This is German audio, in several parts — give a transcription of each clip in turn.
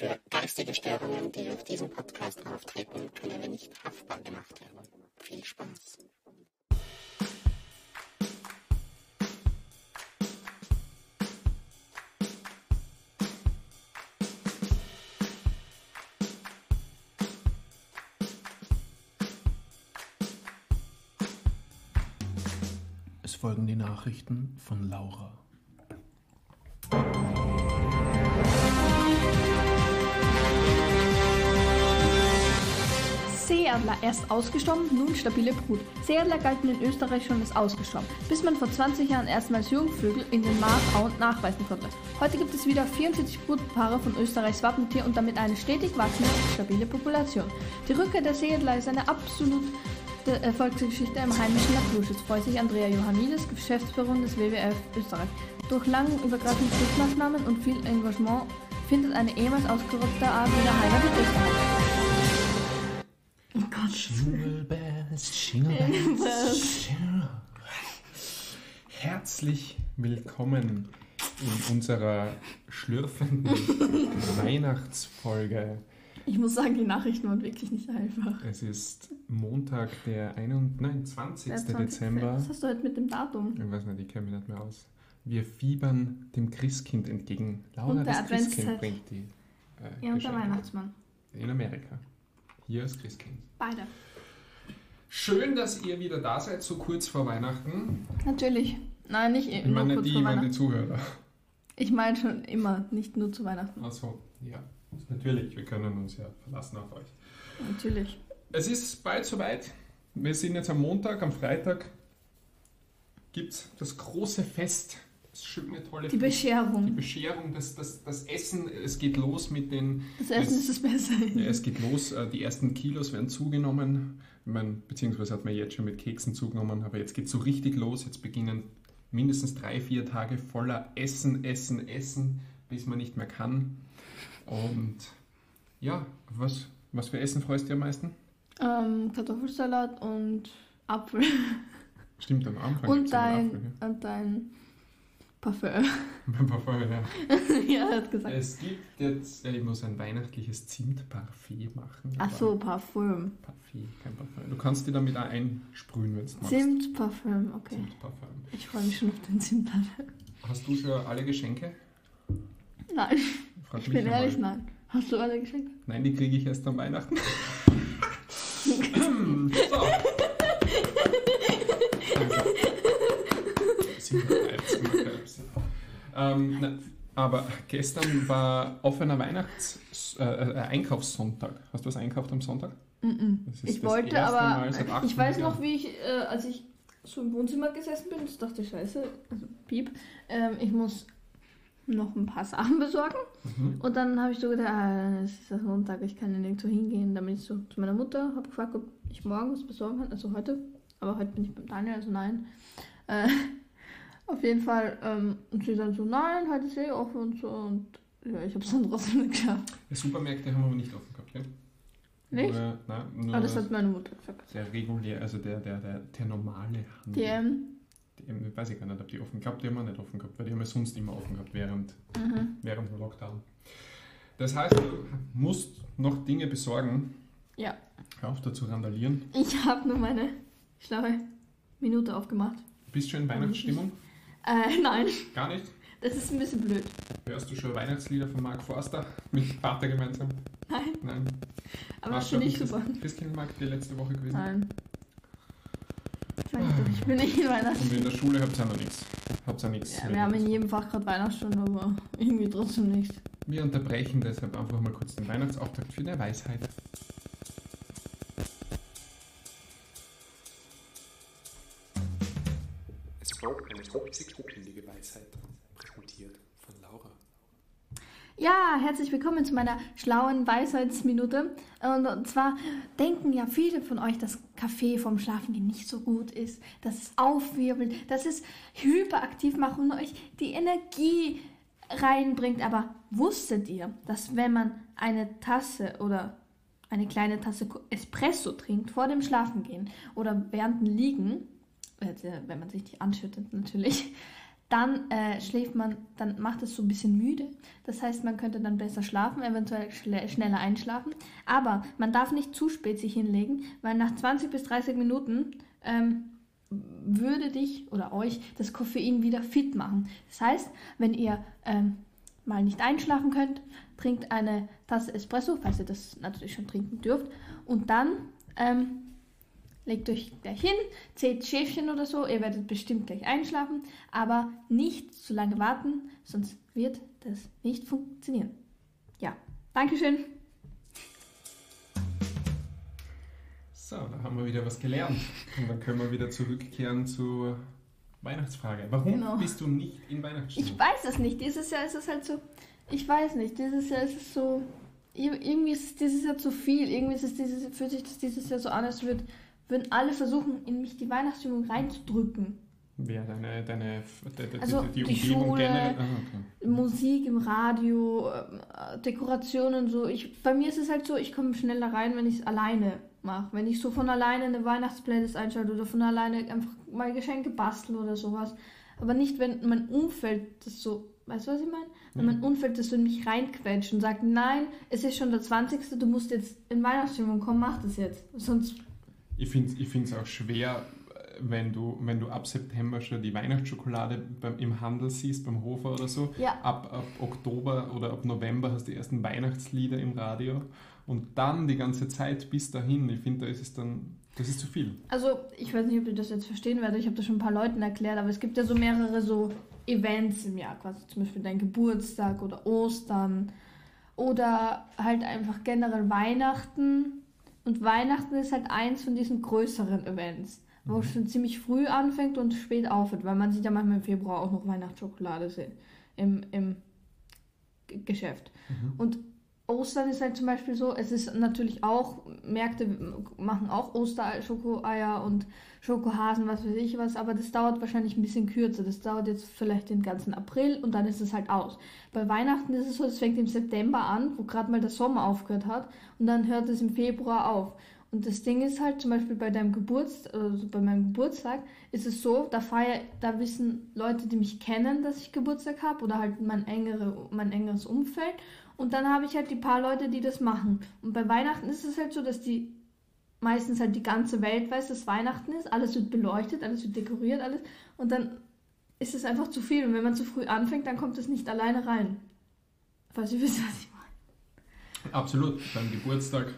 Für geistige Störungen, die auf diesem Podcast auftreten, können wir nicht haftbar gemacht werden. Viel Spaß. Es folgen die Nachrichten von Laura. Seeadler erst ausgestorben, nun stabile Brut. Seeadler galten in Österreich schon als ausgestorben, bis man vor 20 Jahren erstmals Jungvögel in den Maarauen nachweisen konnte. Heute gibt es wieder 44 Brutpaare von Österreichs Wappentier und damit eine stetig wachsende, stabile Population. Die Rückkehr der Seeadler ist eine absolute Erfolgsgeschichte im heimischen Naturschutz, freut sich Andrea Johannidis, Geschäftsführerin des WWF Österreich. Durch langen übergreifende Schutzmaßnahmen und viel Engagement findet eine ehemals ausgerottete Art wieder Heimat in Österreich. Jingle bells, jingle bells. Herzlich willkommen in unserer schlürfenden Weihnachtsfolge. Ich muss sagen, die Nachrichten waren wirklich nicht einfach. Es ist Montag, der 21, nein, 20. Der 20. Dezember. Was hast du heute mit dem Datum? Ich weiß nicht, ich kenne mich nicht mehr aus. Wir fiebern dem Christkind entgegen. Laura, Und der das Christkind bringt die äh, Ja, und der. Weihnachtsmann. In Amerika. Hier ist Christkind. Beide. Schön, dass ihr wieder da seid, so kurz vor Weihnachten. Natürlich. Nein, nicht Ich nur meine kurz die, vor ich meine. Zuhörer. Ich meine schon immer, nicht nur zu Weihnachten. Achso, ja. Natürlich, wir können uns ja verlassen auf euch. Natürlich. Es ist bald soweit. Wir sind jetzt am Montag, am Freitag gibt es das große Fest. Das schöne, tolle Die Fest. Die Bescherung. Bescherung, das, das, das Essen, es geht los mit den Das Essen ist das Beste. Ja, es geht los, äh, die ersten Kilos werden zugenommen, ich mein, beziehungsweise hat man jetzt schon mit Keksen zugenommen, aber jetzt geht es so richtig los. Jetzt beginnen mindestens drei, vier Tage voller Essen, Essen, Essen, bis man nicht mehr kann. Und ja, was, was für Essen freust du dir am meisten? Ähm, Kartoffelsalat und Apfel. Stimmt, am Anfang Und gibt's ja den dein, und dein Parfum. Apfel, gell? ja. ja, er hat gesagt. Es gibt jetzt, ich muss ein weihnachtliches Zimtparfait machen. Ach so, Parfum. Parfait, kein Parfum. Du kannst dir damit auch einsprühen, wenn du magst. Zimtparfum, okay. Zimtparfum. Ich freue mich schon auf den Zimtparfum. Hast du schon alle Geschenke? Nein, Frag ich bin einmal. ehrlich, nein. Hast du alle geschenkt? Nein, die kriege ich erst am Weihnachten. so. Ähm, na, aber gestern war offener Weihnachts-, äh, äh, Einkaufssonntag. Hast du was einkauft am Sonntag? Das ist Ich wollte aber, ich 800 weiß noch, wie ich, äh, als ich so im Wohnzimmer gesessen bin, das dachte ich, scheiße, also piep, ähm, ich muss noch ein paar Sachen besorgen. Mhm. Und dann habe ich so gedacht, ah, es ist ja Sonntag, ich kann ja nirgendwo hingehen. Dann bin ich so zu meiner Mutter, habe gefragt, ob ich morgen was besorgen kann, also heute. Aber heute bin ich beim Daniel, also nein. Äh, auf jeden Fall, ähm, und sie dann so, nein, heute ist eh offen und so. Und ja, ich habe es dann trotzdem nicht geschafft. Die Supermärkte haben aber nicht offen gehabt, gell? Nicht? Nur, nein, nur Aber das hat meine Mutter gesagt. der regulär, also der, der, der, der normale Handel. DM. Die, weiß ich gar nicht, ob die offen, glaube, die haben wir nicht offen gehabt, weil die haben ja sonst immer offen gehabt während, Mhm. während dem Lockdown. Das heißt, du musst noch Dinge besorgen. Ja. Hör auf, da zu randalieren. Ich habe nur meine schlaue Minute aufgemacht. Bist du schon in Weihnachtsstimmung? Äh, nein, Gar nicht? das ist ein bisschen blöd. Hörst du schon Weihnachtslieder von Mark Forster mit Vater gemeinsam? Nein, Nein. aber Warst das finde du ich super. dem Christkindlmarkt die letzte Woche gewesen? Nein. Ich doch, Ich bin nicht in Weihnachten. Und in der Schule habt ihr noch nichts. Habt ihr nichts. Ja, wir haben in jedem Fach gerade Weihnachtsstunde, aber irgendwie trotzdem nicht. Wir unterbrechen deshalb einfach mal kurz den Weihnachtsauftakt für eine Weisheit. Folgt eine hopsig-hoppelige Weisheit, präsentiert von Laura. Ja, herzlich willkommen zu meiner schlauen Weisheitsminute. Und, zwar denken ja viele von euch, dass Kaffee vom Schlafengehen nicht so gut ist, dass es aufwirbelt, dass es hyperaktiv macht und euch die Energie reinbringt. Aber wusstet ihr, dass wenn man eine Tasse oder eine kleine Tasse Espresso trinkt vor dem Schlafengehen oder während dem Liegen, wenn man sich die anschüttet natürlich, dann äh, schläft man, dann macht es so ein bisschen müde. Das heißt, man könnte dann besser schlafen, eventuell schneller einschlafen. Aber man darf nicht zu spät sich hinlegen, weil nach 20 bis 30 Minuten ähm, würde dich oder euch das Koffein wieder fit machen. Das heißt, wenn ihr ähm, mal nicht einschlafen könnt, trinkt eine Tasse Espresso, falls ihr das natürlich schon trinken dürft, und dann ähm, legt euch gleich hin, zählt Schäfchen oder so, ihr werdet bestimmt gleich einschlafen, aber nicht zu lange warten, sonst wird das nicht funktionieren. Ja, Dankeschön. So, da haben wir wieder was gelernt. Und dann können wir wieder zurückkehren zur Weihnachtsfrage. Warum Genau. bist du nicht in Weihnachtsstimmung? Ich weiß es nicht. Dieses Jahr ist es halt so. Ich weiß nicht. Dieses Jahr ist es so. ir- Irgendwie ist es dieses Jahr zu viel. Irgendwie ist es dieses, fühlt sich das dieses Jahr so an, als würd, würden alle versuchen, in mich die Weihnachtsstimmung reinzudrücken. Wer deine, deine die, Also, die, die Umgebung Schule? Ah, okay. Musik im Radio, ähm, äh, Dekorationen so. Ich, bei mir ist es halt so, ich komme schneller rein, wenn ich es alleine mache. Wenn ich so von alleine eine Weihnachtsplaylist einschalte oder von alleine einfach mal Geschenke basteln oder sowas. Aber nicht, wenn mein Umfeld das so, weißt du, was ich meine? Wenn mein Umfeld das so in mich reinquetscht und sagt, nein, es ist schon der 20. Du musst jetzt in Weihnachtsstimmung kommen, mach das jetzt. Sonst, Ich finde es ich find's auch schwer, wenn du, wenn du ab September schon die Weihnachtsschokolade beim, im Handel siehst, beim Hofer oder so. ja, Ab, ab Oktober oder ab November hast du die ersten Weihnachtslieder im Radio. Und dann die ganze Zeit bis dahin, ich finde, da ist es dann, das ist zu viel. Also, ich weiß nicht, ob ihr das jetzt verstehen werdet. Ich habe das schon ein paar Leuten erklärt, aber es gibt ja so mehrere so Events im Jahr, quasi zum Beispiel dein Geburtstag oder Ostern oder halt einfach generell Weihnachten. Und Weihnachten ist halt eins von diesen größeren Events, wo es schon ziemlich früh anfängt und spät aufhört, weil man sieht ja manchmal im Februar auch noch Weihnachtsschokolade im, im Geschäft. Und Ostern ist halt zum Beispiel so, es ist natürlich auch, Märkte machen auch Oster-Schokoeier und Schokohasen, was weiß ich was, aber das dauert wahrscheinlich ein bisschen kürzer. Das dauert jetzt vielleicht den ganzen April und dann ist es halt aus. Bei Weihnachten ist es so, es fängt im September an, wo gerade mal der Sommer aufgehört hat und dann hört es im Februar auf. Und das Ding ist halt, zum Beispiel bei deinem Geburtstag, also bei meinem Geburtstag, ist es so, da feier, da wissen Leute, die mich kennen, dass ich Geburtstag habe oder halt mein, engere, mein engeres Umfeld. Und dann habe ich halt die paar Leute, die das machen. Und bei Weihnachten ist es halt so, dass die meistens halt die ganze Welt weiß, dass Weihnachten ist. Alles wird beleuchtet, alles wird dekoriert, alles. Und dann ist es einfach zu viel. Und wenn man zu früh anfängt, dann kommt es nicht alleine rein. Falls ihr wisst, was ich meine. Absolut, beim Geburtstag.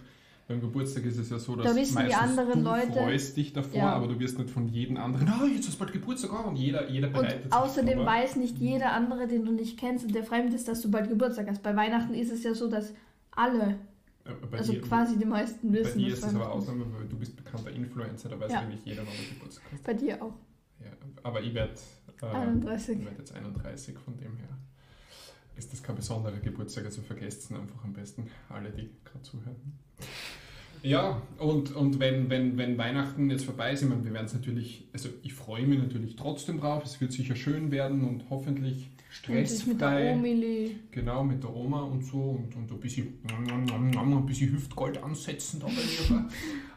Beim Geburtstag ist es ja so, dass Da wissen die meistens anderen du Leute- freust dich davor, Ja. aber du wirst nicht von jedem anderen, ah, jetzt ist bald Geburtstag oh, und jeder, jeder bereitet Und außerdem vor. weiß nicht jeder andere, den du nicht kennst und der fremd ist, dass du bald Geburtstag hast. Bei Weihnachten ist es ja so, dass alle, Äh, bei also dir, quasi die meisten Bei wissen, dir dass ist es aber. Ausnahme, weil du bist bekannter Influencer, da weiß Ja. eigentlich jeder, wann du Geburtstag hast. Bei dir auch. Ja, aber ich werde äh, 31. ich werd jetzt 31, von dem her ist das kein besonderer Geburtstag, also vergesst es einfach am besten, alle, die gerade zuhören. Ja, und, und wenn, wenn, wenn Weihnachten jetzt vorbei ist, ich meine, wir werden es natürlich, also ich freue mich natürlich trotzdem drauf, es wird sicher schön werden und hoffentlich sich mit der stressfrei. Omili. Genau, mit der Oma und so und, und ein bisschen, ein bisschen Hüftgold ansetzen da bei mir.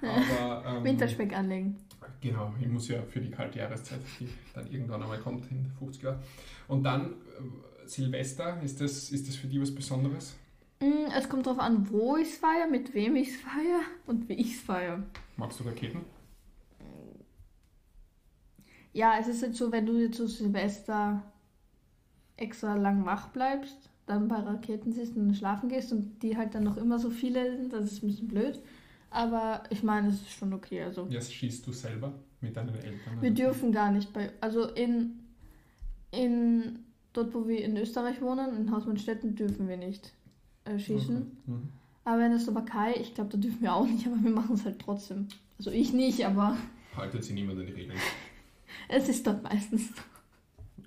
Aber, ähm, Winterspeck anlegen. Genau, ich muss ja für die kalte Jahreszeit, die dann irgendwann einmal kommt, in 50 Jahren. Und dann äh, Silvester, ist das, ist das für die was Besonderes? Mm, Es kommt darauf an, wo ich es feiere, mit wem ich es feiere und wie ich es feiere. Magst du Raketen? Ja, es ist jetzt so, wenn du jetzt zu Silvester extra lang wach bleibst, dann bei Raketen siehst und schlafen gehst und die halt dann noch immer so viele sind, das ist ein bisschen blöd. Aber ich meine, es ist schon okay. Also Ja, schießt du selber mit deinen Eltern? wir dürfen gar nicht bei, also in, in dort, wo wir in Österreich wohnen, in Hausmannstetten, dürfen wir nicht äh, schießen. Okay. Mhm. Aber in der Slowakei, ich glaube, da dürfen wir auch nicht, aber wir machen es halt trotzdem. Also ich nicht, aber Haltet sich niemand an die Regeln. es ist dort meistens.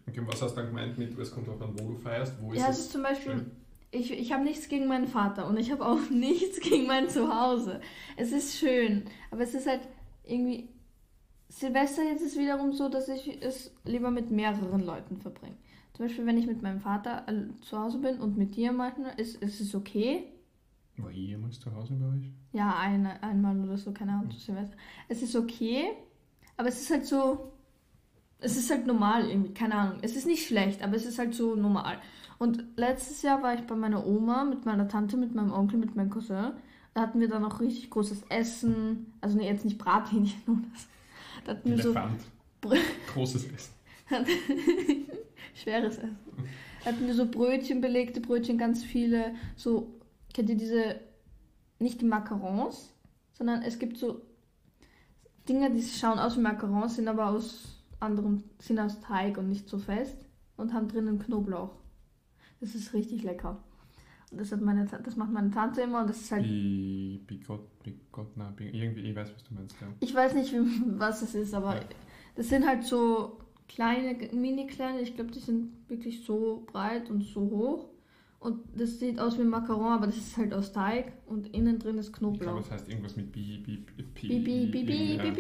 Okay, was hast du dann gemeint mit, es kommt auch an, wo du feierst? Wo ist Ja, es es? ist zum Beispiel, schön? ich, ich habe nichts gegen meinen Vater und ich habe auch nichts gegen mein Zuhause. Es ist schön, aber es ist halt irgendwie. Silvester jetzt ist wiederum so, dass ich es lieber mit mehreren Leuten verbringe. Zum Beispiel, wenn ich mit meinem Vater äh, zu Hause bin und mit dir manchmal, ist, ist es okay. War ich jemals zu Hause bei euch? Ja, eine, einmal oder so, keine Ahnung, zu Silvester. Es ist okay, aber es ist halt so. es ist halt normal irgendwie, keine Ahnung. Es ist nicht schlecht, aber es ist halt so normal. Und letztes Jahr war ich bei meiner Oma mit meiner Tante, mit meinem Onkel, mit meinem Cousin. Da hatten wir dann auch richtig großes Essen. Also nee, jetzt nicht Brathähnchen. Da hatten wir so Elefant. Großes Essen. schweres Essen. Da hatten wir so Brötchen, belegte Brötchen, ganz viele. So, kennt ihr diese, nicht die Macarons, sondern es gibt so Dinge, die schauen aus wie Macarons, sind aber aus anderem, sind aus Teig und nicht so fest und haben drinnen Knoblauch. Das ist richtig lecker. Und das, hat meine, das macht meine Tante immer und das ist halt. Bi, Bigott, Bigott, na, irgendwie, ich weiß, was du meinst, ja. Ich weiß nicht, was es ist, aber Ja. das sind halt so kleine, mini kleine, ich glaube, die sind wirklich so breit und so hoch. Und das sieht aus wie Macaron, aber das ist halt aus Teig und innen drin ist Ich glaube, Knoblauch. es heißt irgendwas mit Bi, Bi, Bi, Bi, bi, bi, bi, ja.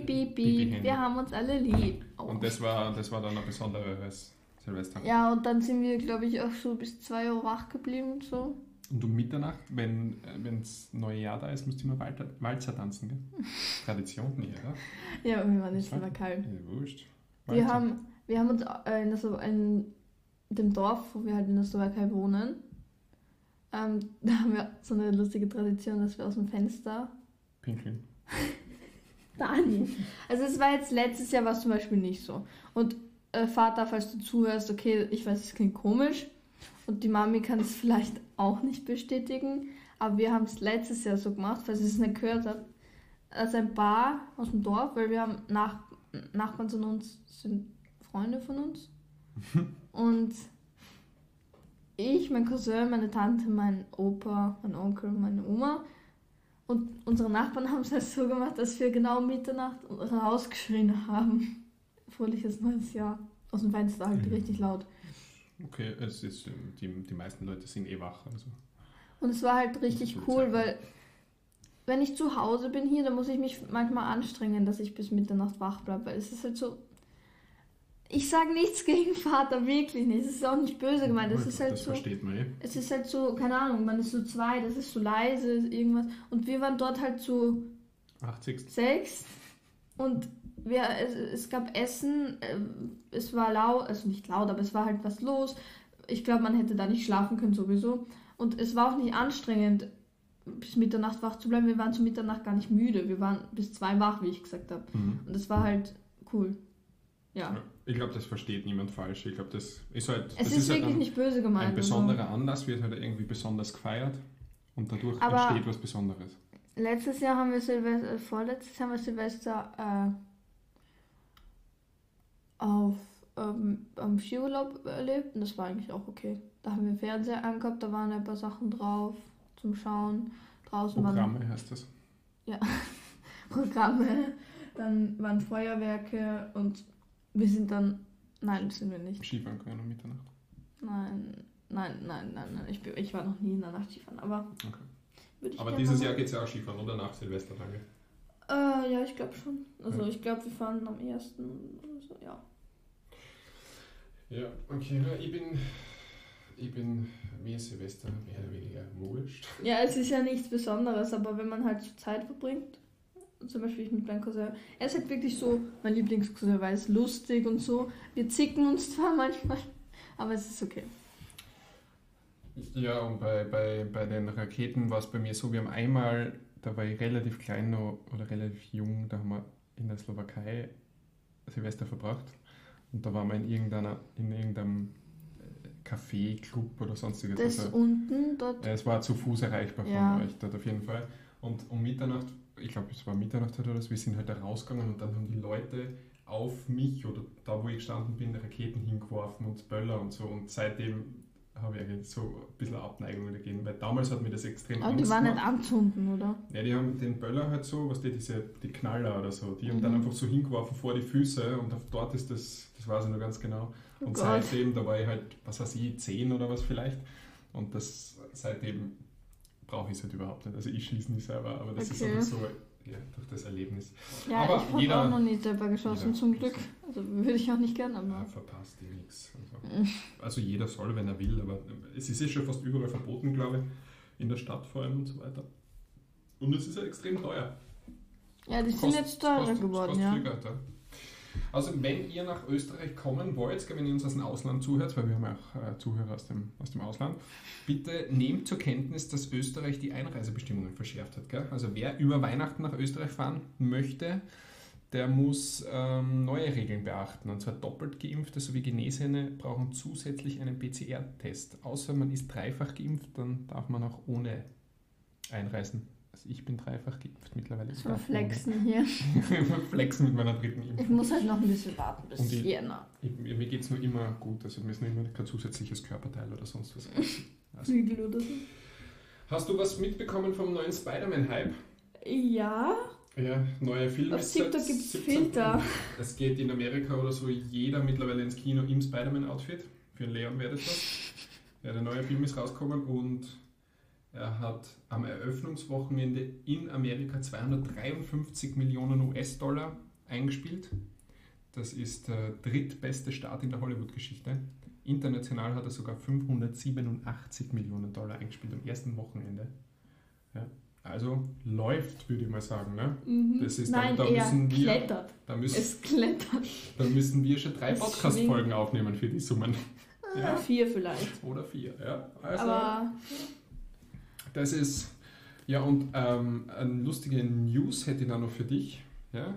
bi, bi. Wir haben uns alle lieb. Oh. Und das war, das war dann ein besonderes Silvester. Ja, und dann sind wir, glaube ich, auch so bis 2 Uhr wach geblieben und so. Und um Mitternacht, wenn das neue Jahr da ist, müsst ihr mal Walter, Walzer tanzen, gell? Tradition, oder? Ja, wir waren jetzt aber kalt. Ja, wurscht. Wir Walzer. haben, wir haben uns äh, in, Slo- in dem Dorf, wo wir halt in der Slowakei wohnen, ähm, da haben wir so eine lustige Tradition, dass wir aus dem Fenster. Pinkeln. Dani! Also es war jetzt letztes Jahr war es zum Beispiel nicht so. Und äh, Vater, falls du zuhörst, okay, ich weiß, es klingt komisch. Und die Mami kann es vielleicht auch nicht bestätigen. Aber wir haben es letztes Jahr so gemacht, falls ihr es nicht gehört habt. Also ein Bar aus dem Dorf, weil wir haben Nach Nachbarn von uns, sind Freunde von uns. Und ich, mein Cousin, meine Tante, mein Opa, mein Onkel, meine Oma. Und unsere Nachbarn haben es halt so gemacht, dass wir genau Mitternacht rausgeschrien haben. Fröhliches neues Jahr. Aus dem Fenster halt Mhm. richtig laut. Okay, es ist, die, die meisten Leute sind eh wach. Also. Und es war halt richtig cool, weil wenn ich zu Hause bin hier, dann muss ich mich manchmal anstrengen, dass ich bis Mitternacht wach bleibe, weil es ist halt so. Ich sage nichts gegen Vater, wirklich nicht. Es ist auch nicht böse gemeint. Es ist halt das so. versteht man eh. Es ist halt so, keine Ahnung, man ist so zwei, das ist so leise, irgendwas. Und wir waren dort halt so 80. sechs und wir, es, es gab Essen, ähm, es war laut, also nicht laut, aber es war halt was los. Ich glaube, man hätte da nicht schlafen können sowieso. Und es war auch nicht anstrengend, bis Mitternacht wach zu bleiben. Wir waren zu Mitternacht gar nicht müde. Wir waren bis zwei wach, wie ich gesagt habe. Mhm. Und das war halt cool. Ja. Ich glaube, das versteht niemand falsch. Ich glaube, das ist halt, Es das ist, halt wirklich ein, nicht böse gemeint. ein besonderer Anlass, wird halt irgendwie besonders gefeiert und dadurch Aber- entsteht was Besonderes. Letztes Jahr haben wir Silvester, äh, vorletztes Jahr haben wir Silvester äh, auf ähm, am Skiurlaub erlebt und das war eigentlich auch okay. Da haben wir Fernseher angehabt, da waren ein paar Sachen drauf zum Schauen. Draußen waren Programme heißt das. Programme, dann waren Feuerwerke und wir sind dann, nein, sind wir nicht. Skifahren können um Mitternacht. Nein, nein, nein, nein, nein. Ich, bin- ich war noch nie in der Nacht Skifahren, aber Okay. würde ich Aber dieses Jahr geht es ja auch Skifahren, oder? Nach Silvestertage. Äh, ja, ich glaube schon. Also Ja. ich glaube, wir fahren am ersten oder so, ja. Ja, okay. Ich bin, ich bin mir Silvester mehr oder weniger wurscht. Ja, es ist ja nichts Besonderes, aber wenn man halt so Zeit verbringt, zum Beispiel ich mit meinem Cousin, er ist halt wirklich so mein Lieblingscousin, weil ist lustig und so. Wir zicken uns zwar manchmal, aber es ist okay. Ja, und bei, bei, bei den Raketen war es bei mir so, wir haben einmal, da war ich relativ klein noch, oder relativ jung, da haben wir in der Slowakei Silvester verbracht. Und da waren wir in, irgendeiner, in irgendeinem Café, Club oder sonstiges. Das Also, unten dort, es war zu Fuß erreichbar von Ja. euch dort auf jeden Fall. Und um Mitternacht, ich glaube es war Mitternacht oder das, wir sind halt da rausgegangen und dann haben die Leute auf mich oder da wo ich gestanden bin, Raketen hingeworfen und Böller und so. Und seitdem habe ich eigentlich so ein bisschen Abneigung dagegen, weil damals hat mir das extrem aber die Angst waren nicht gemacht. anzünden, oder? Ja, die haben den Böller halt so, was die, diese, die Knaller oder so, die haben Mhm. dann einfach so hingeworfen vor die Füße und auf, dort ist das, das weiß ich noch ganz genau. Oh Und Gott. seitdem, da war ich halt, was weiß ich, 10 oder was vielleicht. Und das seitdem brauche ich es halt überhaupt nicht. Also ich schieße nicht selber, aber das ist Okay. einfach so, ja, durch das Erlebnis. Ja, Aber ich habe auch noch nie selber geschossen, zum Glück. Also würde ich auch nicht gern, Ja, aber. verpasst ihr nichts. Also, also jeder soll, wenn er will, aber es ist ja schon fast überall verboten, glaube ich. In der Stadt vor allem und so weiter. Und es ist ja extrem teuer. Ja, die sind Kost- jetzt teurer kostet- geworden, kostet ja. Also wenn ihr nach Österreich kommen wollt, wenn ihr uns aus dem Ausland zuhört, weil wir haben ja auch äh, Zuhörer aus dem, aus dem Ausland, bitte nehmt zur Kenntnis, dass Österreich die Einreisebestimmungen verschärft hat. Gell? Also wer über Weihnachten nach Österreich fahren möchte, der muss ähm, neue Regeln beachten. Und zwar doppelt Geimpfte sowie Genesene brauchen zusätzlich einen PCR-Test. Außer man ist dreifach geimpft, dann darf man auch ohne einreisen. Also ich bin dreifach geimpft mittlerweile. War flexen hier. flexen mit meiner dritten Impfung. Ich muss halt noch ein bisschen warten bis Und die- Jänner. Ich, mir geht es nur immer gut, also mir ist nur immer kein zusätzliches Körperteil oder sonst was. Also, Flügel oder so. hast du was mitbekommen vom neuen Spider-Man-Hype? Ja, Ja, neue Filme. Auf TikTok gibt's 17. Filter. Es geht in Amerika oder so jeder mittlerweile ins Kino im Spider-Man-Outfit. Für Leon wäre das was. Ja, der neue Film ist rausgekommen und er hat am Eröffnungswochenende in Amerika 253 Millionen US-Dollar eingespielt. Das ist der drittbeste Start in der Hollywood-Geschichte. International hat er sogar 587 Millionen Dollar eingespielt am ersten Wochenende. Ja, also läuft, würde ich mal sagen. Ne? Mhm. Das ist- Nein, da- da müssen wir- klettert. Da, müssen, Es klettert. da müssen wir schon drei Podcast-Folgen aufnehmen für die Summen. Ja. Vier vielleicht. Oder vier. Ja. Also, Aber das ist. Ja, und ähm, eine lustige News hätte ich da noch für dich. Ja?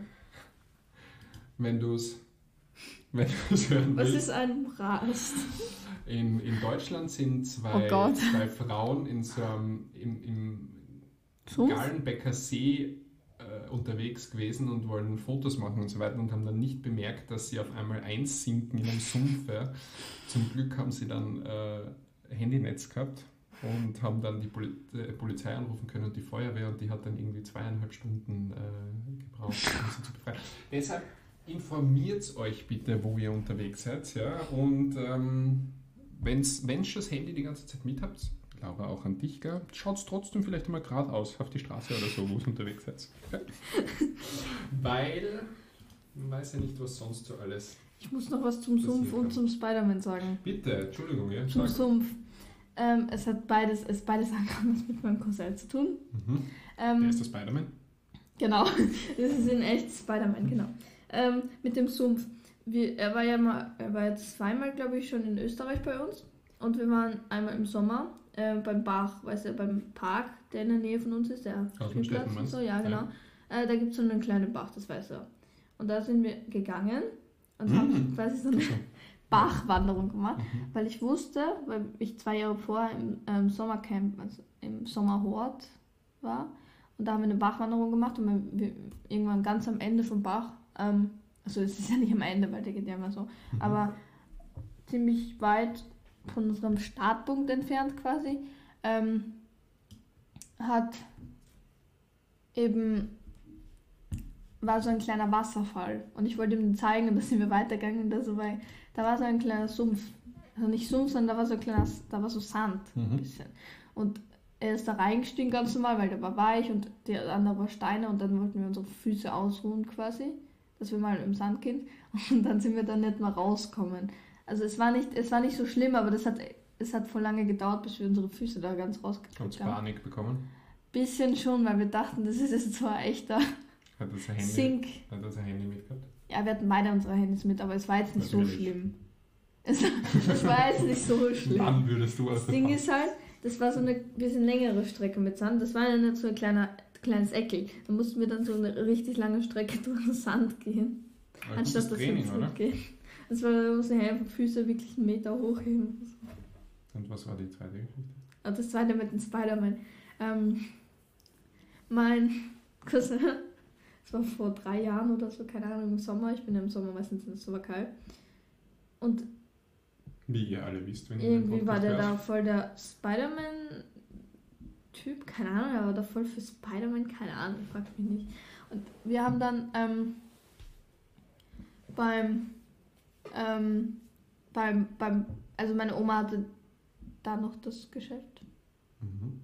Wenn du es wenn du's hören was willst. ist ein Rast? In, in Deutschland sind zwei, Oh zwei Frauen in so einem, im, im? Gallenbecker See äh, unterwegs gewesen und wollen Fotos machen und so weiter und haben dann nicht bemerkt, dass sie auf einmal einsinken in einem Sumpf. Ja. Zum Glück haben sie dann äh, Handynetz gehabt und haben dann die Poli äh, Polizei anrufen können und die Feuerwehr und die hat dann irgendwie zweieinhalb Stunden äh, gebraucht, um sie zu befreien. Deshalb informiert euch bitte, wo ihr unterwegs seid. Ja? Und ähm, wenn ihr schon das Handy die ganze Zeit mit habt, Laura auch an dich, gell? schaut trotzdem vielleicht mal geradeaus auf die Straße oder so, wo ihr unterwegs seid. Weil man weiß ja nicht, was sonst so alles. Ich muss noch was zum Sumpf und zum Spider-Man sagen. Bitte, Entschuldigung, ja? Zum Sag. Sumpf. Ähm, es hat beides, es beides hat was mit meinem Cousin zu tun. Mhm. Ähm, Der ist der Spider-Man. Genau, das ist in echt Spider-Man, genau. Ähm, mit dem Sumpf. Wir, er war ja mal, er war jetzt zweimal, glaube ich, schon in Österreich bei uns. Und wir waren einmal im Sommer äh, beim Bach, weißt du, beim Park, der in der Nähe von uns ist, der Spielplatz und so, du? ja, genau. Äh, da gibt es so einen kleinen Bach, das weiß er. Und da sind wir gegangen und haben Mhm. quasi so eine. Bachwanderung gemacht, Mhm. weil ich wusste, weil ich zwei Jahre vorher im ähm, Sommercamp, also im Sommerhort war, und da haben wir eine Bachwanderung gemacht und wir, wir, irgendwann ganz am Ende vom Bach, ähm, also es ist ja nicht am Ende, weil der geht ja immer so, Mhm. aber ziemlich weit von unserem Startpunkt entfernt quasi, ähm, hat eben war so ein kleiner Wasserfall und ich wollte ihm zeigen und da sind wir weitergegangen und da, so war, da war so ein kleiner Sumpf. Also nicht Sumpf, sondern da war so ein kleiner, da war so Sand ein Mhm. bisschen. Und er ist da reingestiegen ganz normal, weil der war weich und der andere war Steine und dann wollten wir unsere Füße ausruhen quasi, dass wir mal im Sand gehen und dann sind wir dann nicht mal rauskommen. Also es war nicht, es war nicht so schlimm, aber das hat, es hat voll lange gedauert, bis wir unsere Füße da ganz rausgekriegt haben. Panik bekommen? Bisschen schon, weil wir dachten, das ist jetzt so ein echter Hat er sein Handy, Sink. hat er sein Handy mitgehabt? Ja, wir hatten beide unsere Handys mit, aber es war jetzt nicht so Natürlich. schlimm. Es, es war jetzt nicht so schlimm. Wann würdest du aus Das Ding ist halt, das war so eine bisschen längere Strecke mit Sand. Das war ja nicht so ein kleiner, kleines Eckel. Da mussten wir dann so eine richtig lange Strecke durch den Sand gehen, Ein anstatt dass wir Training, ins oder? Sand gehen. Das war, da mussten wir einfach Füße wirklich einen Meter hochheben. Und was war die zweite Geschichte? Und das zweite mit dem Spider-Man. Ähm, mein Cousin, das war vor drei Jahren oder so, keine Ahnung, im Sommer. Ich bin ja im Sommer meistens in der Slowakei. Und Wie ihr alle wisst, wenn ihr irgendwie war der da voll der Spider-Man-Typ, keine Ahnung, er war da voll für Spider-Man, keine Ahnung, fragt mich nicht. Und wir haben dann ähm, beim, ähm, beim, beim, also meine Oma hatte da noch das Geschäft. Mhm.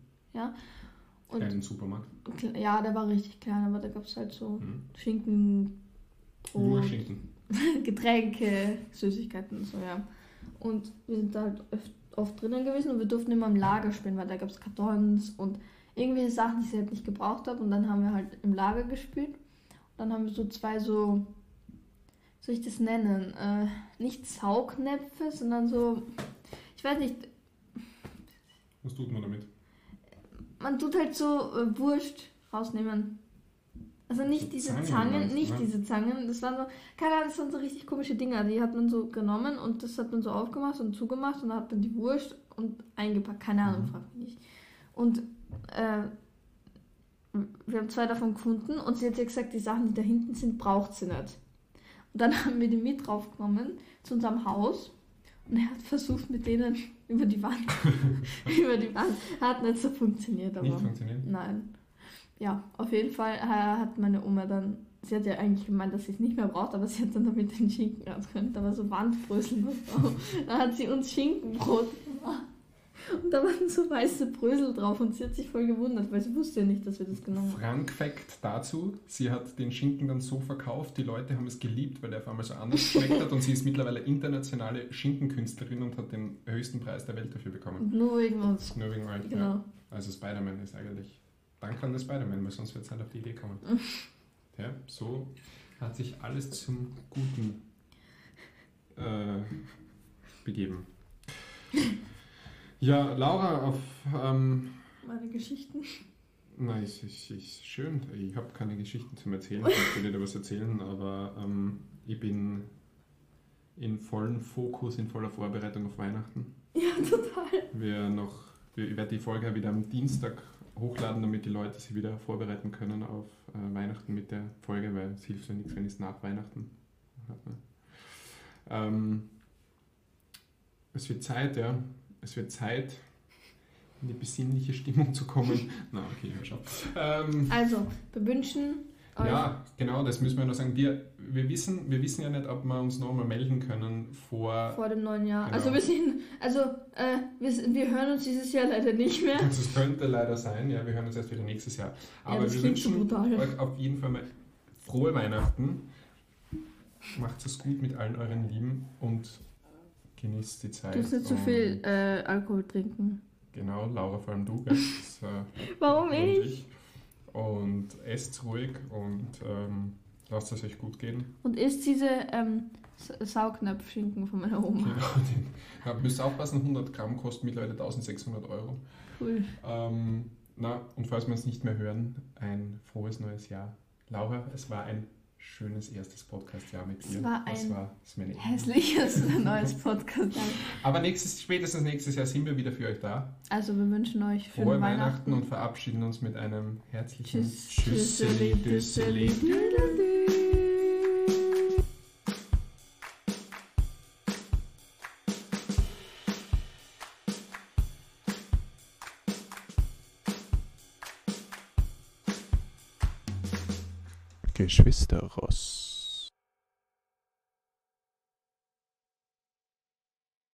Und Einen Supermarkt. Kle- Ja, der war richtig klein, aber da gab es halt so Mhm. Schinken, Brot, Schinken. Getränke, Süßigkeiten und so, ja. Und wir sind da halt öft, oft drinnen gewesen und wir durften immer im Lager spielen, weil da gab es Kartons und irgendwelche Sachen, die ich halt nicht gebraucht habe. Und dann haben wir halt im Lager gespielt. Und dann haben wir so zwei so, soll ich das nennen? Äh, nicht Saugnäpfe, sondern so, ich weiß nicht, Was tut man damit? Man tut halt so äh, Wurst rausnehmen. Also nicht diese Zangen Zangen, nicht ne? diese Zangen. Das waren so, keine Ahnung, das waren so richtig komische Dinger. Die hat man so genommen und das hat man so aufgemacht und zugemacht und dann hat man die Wurst und eingepackt. Keine Ahnung, Mhm. frag mich nicht. Und äh, wir haben zwei davon gefunden und sie hat ja gesagt, die Sachen, die da hinten sind, braucht sie nicht. Und dann haben wir die mit draufgenommen zu unserem Haus und er hat versucht, mit denen über die Wand, über die Wand, hat nicht so funktioniert, aber. Nicht funktionieren? Nein. Ja, auf jeden Fall äh, hat meine Oma dann, sie hat ja eigentlich gemeint, dass sie es nicht mehr braucht, aber sie hat dann damit den Schinken rausgeholt. Da war so Wandbrösel drauf. Da hat sie uns Schinkenbrot. Und da waren so weiße Brösel drauf und sie hat sich voll gewundert, weil sie wusste ja nicht, dass wir das genommen haben. Frank-Fact dazu: Sie hat den Schinken dann so verkauft, die Leute haben es geliebt, weil der auf einmal so anders geschmeckt hat und sie ist mittlerweile internationale Schinkenkünstlerin und hat den höchsten Preis der Welt dafür bekommen. Nur wegen uns. Nur wegen euch. Ja. Genau. Also Spider-Man ist eigentlich Dank an der Spider-Man, weil sonst wird es nicht auf die Idee kommen. ja, so hat sich alles zum Guten äh, begeben. Ja, Laura, auf. Ähm, Meine Geschichten. Nein, es ist, ist schön. Ich habe keine Geschichten zum Erzählen. Ich will dir was erzählen, aber ähm, ich bin in vollen Fokus, in voller Vorbereitung auf Weihnachten. Ja, total. Wir noch, wir, ich werde die Folge wieder am Dienstag hochladen, damit die Leute sich wieder vorbereiten können auf äh, Weihnachten mit der Folge, weil es hilft ja nichts, wenn ich es nach Weihnachten habe. Ähm, es wird Zeit, ja. Es wird Zeit, in die besinnliche Stimmung zu kommen. Na, okay, hör schon. Ähm, Also, wir wünschen euch. ja, genau, das müssen wir noch sagen. Wir, wir, wissen, wir wissen ja nicht, ob wir uns nochmal melden können vor. Vor dem neuen Jahr. Genau. Also wir sind, also äh, wir, wir hören uns dieses Jahr leider nicht mehr. Also es könnte leider sein, ja, wir hören uns erst wieder nächstes Jahr. Aber das wir wünschen brutal. euch auf jeden Fall mal frohe Weihnachten. Macht es gut mit allen euren Lieben und genießt die Zeit. Du musst nicht zu und- viel äh, Alkohol trinken. Genau, Laura, vor allem du. Das, äh, Warum und ich? Und esst ruhig und ähm, lasst es euch gut gehen. Und isst diese ähm, Sa- Saugnapfschinken von meiner Oma. Genau, den, ja, müsst aufpassen, 100 Gramm kosten mittlerweile 1600 Euro. Cool. Ähm, na, und falls wir es nicht mehr hören, ein frohes neues Jahr. Laura, es war ein schönes erstes Podcast-Jahr mit Es dir. war das ein war das meine Ehre. Hässliches neues Podcast. Aber nächstes, spätestens nächstes Jahr sind wir wieder für euch da. Also wir wünschen euch Frohe Weihnachten. Weihnachten und verabschieden uns mit einem herzlichen Tschüss. Tschüsseli, Tschüsseli, Düsseli. Geschwister Ross.